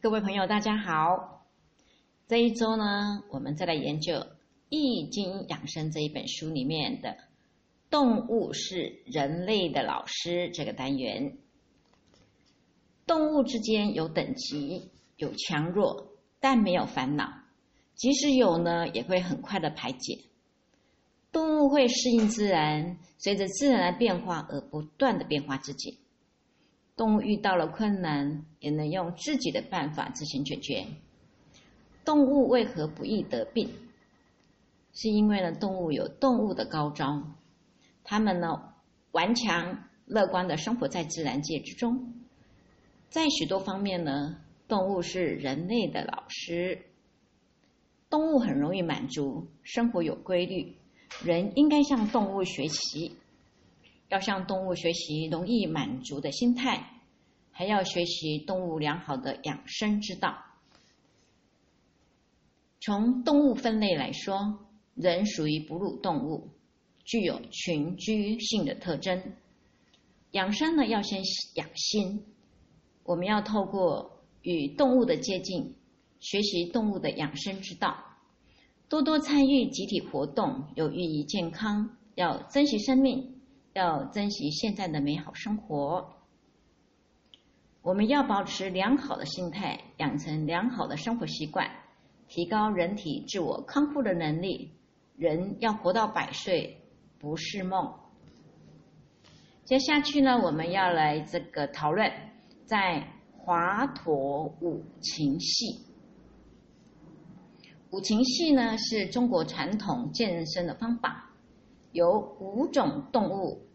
各位朋友，大家好。这一周呢，我们再来研究《易经养生》这一本书里面的“动物是人类的老师”这个单元。动物之间有等级，有强弱，但没有烦恼。即使有呢，也会很快的排解。动物会适应自然，随着自然的变化而不断的变化自己。动物遇到了困难，也能用自己的办法自行解决。动物为何不易得病？是因为呢，动物有动物的高招，它们呢顽强乐观的生活在自然界之中，在许多方面呢，动物是人类的老师。动物很容易满足，生活有规律，人应该向动物学习。要向动物学习容易满足的心态，还要学习动物良好的养生之道。从动物分类来说，人属于哺乳动物，具有群居性的特征。养生呢，要先养心。我们要透过与动物的接近，学习动物的养生之道，多多参与集体活动，有益于健康。要珍惜生命。要珍惜现在的美好生活，我们要保持良好的心态，养成良好的生活习惯，提高人体自我康复的能力。人要活到百岁不是梦。接下去呢，我们要来这个讨论在华佗五禽戏。五禽戏呢是中国传统健身的方法，由五种动物。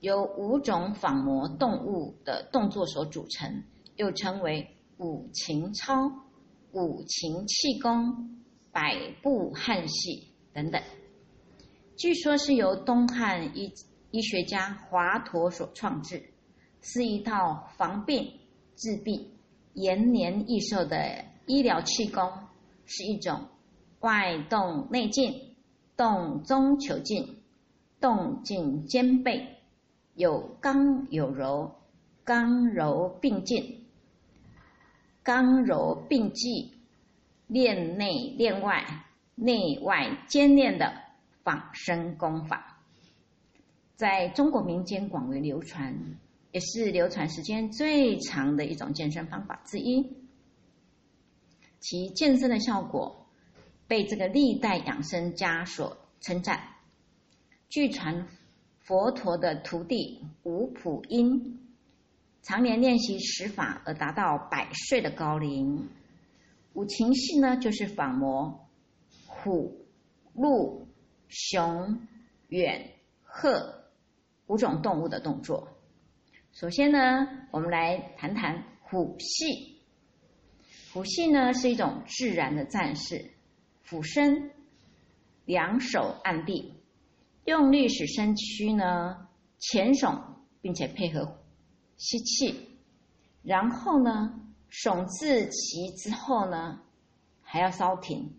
由五种仿模动物的动作所组成，又称为五禽操、五禽气功、百步汉戏等等。据说是由东汉医医学家华佗所创制，是一套防病治病、延年益寿的医疗气功，是一种外动内静、动中求静、动静兼备。有刚有柔，刚柔并进，刚柔并济，练内练外，内外兼练的仿生功法，在中国民间广为流传，也是流传时间最长的一种健身方法之一。其健身的效果被这个历代养生家所称赞。据传。佛陀的徒弟五普音，常年练习十法而达到百岁的高龄。五禽戏呢，就是仿模虎、鹿、熊、远、鹤五种动物的动作。首先呢，我们来谈谈虎戏。虎戏呢，是一种自然的战士，俯身，两手按地。用力使身躯呢前耸，并且配合吸气，然后呢耸至齐之后呢还要稍停，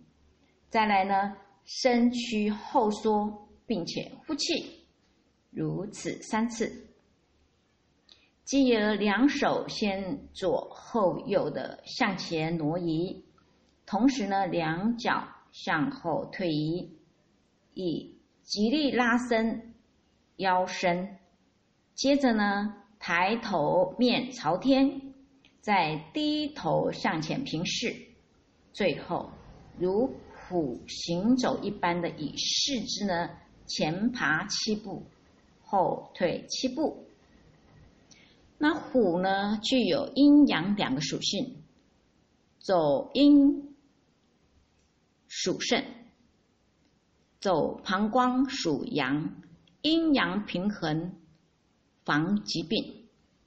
再来呢身躯后缩，并且呼气，如此三次。继而两手先左后右的向前挪移，同时呢两脚向后退移，一。极力拉伸腰身，接着呢，抬头面朝天，再低头向前平视，最后如虎行走一般的以四肢呢前爬七步，后退七步。那虎呢，具有阴阳两个属性，走阴属肾。走膀胱属阳，阴阳平衡，防疾病。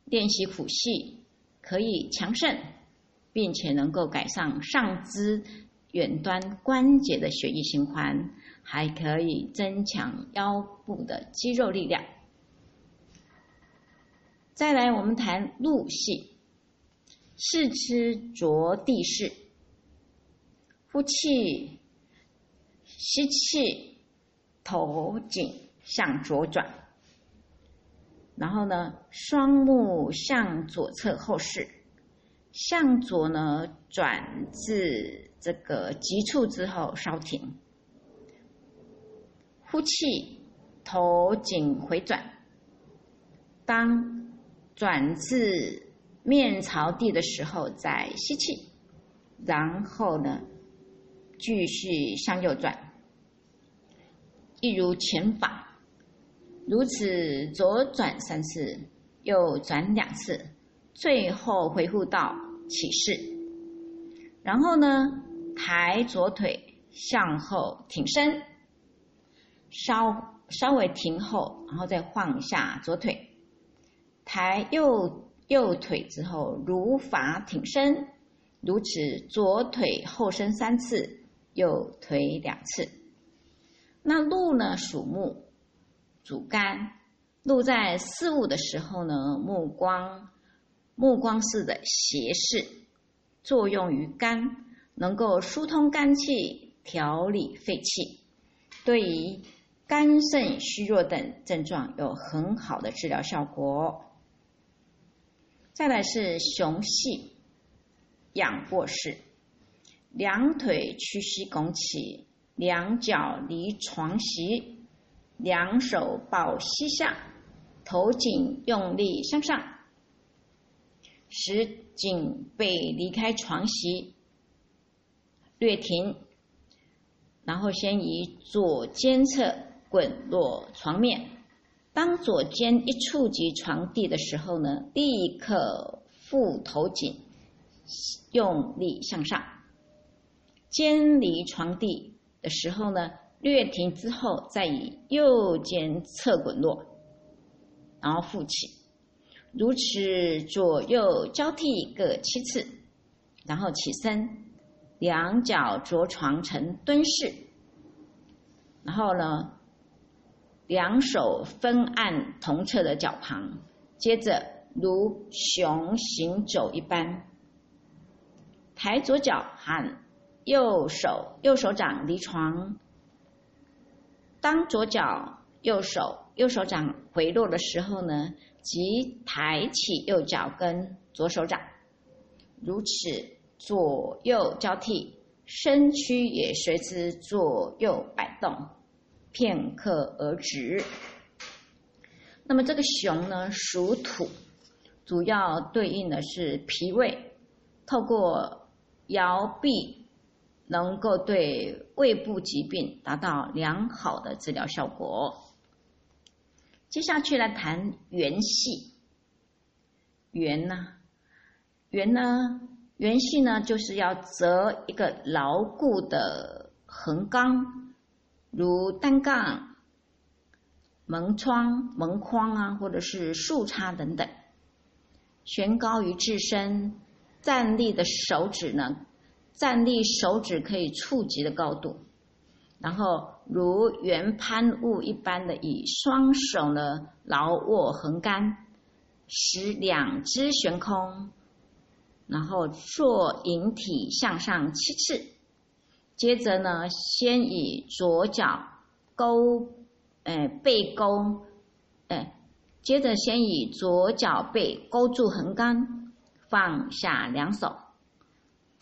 练习虎戏可以强肾，并且能够改善上肢远端关节的血液循环，还可以增强腰部的肌肉力量。再来，我们谈鹿戏，四肢着地式，呼气。吸气，头颈向左转，然后呢，双目向左侧后视，向左呢转至这个急处之后稍停，呼气，头颈回转。当转至面朝地的时候再吸气，然后呢继续向右转，一如前法，如此左转三次，右转两次。最后回复到起势，然后呢，抬左腿向后挺身，稍稍微停后，然后再放下左腿，抬右右腿之后如法挺身，如此左腿后伸三次，右腿两次。那鹿呢属木，主肝，鹿在事物的时候呢，目光。目光式的斜视，作用于肝，能够疏通肝气，调理肺气，对于肝肾虚弱等症状有很好的治疗效果。再来是熊系仰卧式，两腿屈膝拱起，两脚离床席，两手抱膝下，头颈用力向上。使颈背离开床席，略停，然后先以左肩侧滚落床面。当左肩一触及床地的时候呢，立刻腹头颈用力向上。肩离床地的时候呢，略停之后，再以右肩侧滚落，然后腹起。如此左右交替各七次，然后起身，两脚着床成蹲式，然后呢，两手分按同侧的脚旁，接着如熊行走一般，抬左脚喊右手右手掌离床，当左脚右手右手掌回落的时候呢？即抬起右脚跟左手掌，如此左右交替，身躯也随之左右摆动，片刻而止。那么这个熊呢，属土，主要对应的是脾胃，透过摇臂，能够对胃部疾病达到良好的治疗效果。接下去来谈圆系，圆呢，圆呢，圆系呢，就是要择一个牢固的横纲，如单杠、门窗、门框啊，或者是树杈等等，悬高于自身，站立的手指呢，站立手指可以触及的高度。然后如圆攀物一般的以双手呢牢握横杆，使两只悬空，然后做引体向上七次。接着呢，先以左脚勾，哎背勾，哎，接着先以左脚背勾住横杆，放下两手。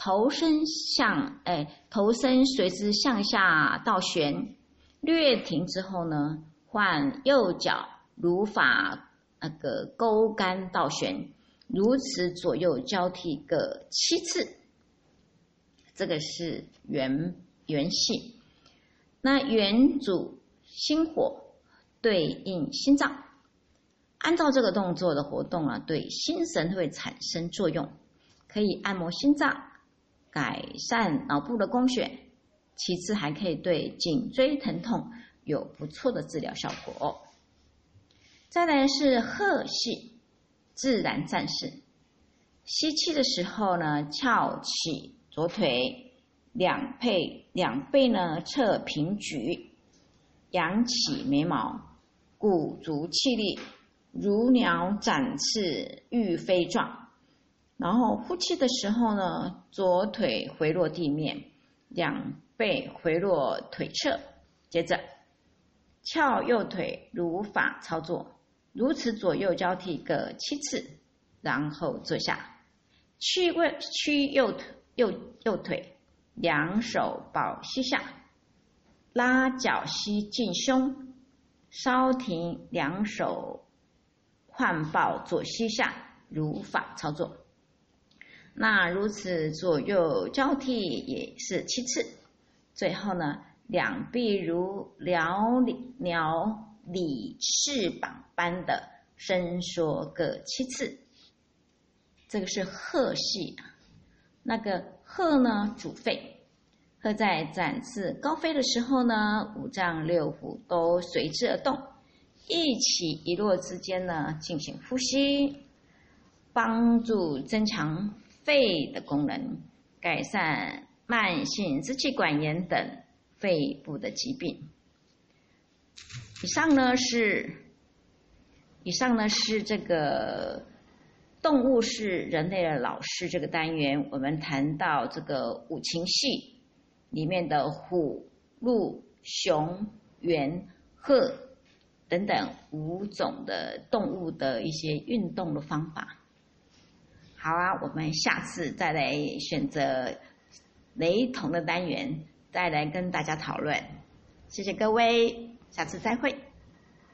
头身向哎，头身随之向下倒旋，略停之后呢，换右脚如法那个勾杆倒旋，如此左右交替各七次。这个是元元系，那元主心火，对应心脏。按照这个动作的活动啊，对心神会产生作用，可以按摩心脏。改善脑部的供血，其次还可以对颈椎疼痛有不错的治疗效果。再来是鹤系自然战士，吸气的时候呢，翘起左腿，两背两背呢侧平举，扬起眉毛，鼓足气力，如鸟展翅欲飞状。然后呼气的时候呢，左腿回落地面，两背回落腿侧，接着翘右腿如法操作，如此左右交替各七次，然后坐下，屈位屈右腿右右腿，两手抱膝下，拉脚膝进胸，稍停，两手换抱左膝下，如法操作。那如此左右交替也是七次。最后呢，两臂如鸟鸟理翅膀般的伸缩各七次。这个是鹤系，那个鹤呢主肺，鹤在展翅高飞的时候呢，五脏六腑都随之而动，一起一落之间呢进行呼吸，帮助增强肺的功能，改善慢性支气管炎等肺部的疾病。以上呢是，以上呢是这个。动物是人类的老师。这个单元，我们谈到这个五禽戏里面的虎、鹿、熊、猿、鹤等等五种的动物的一些运动的方法。好啊，我们下次再来选择雷同的单元，再来跟大家讨论。谢谢各位，下次再会。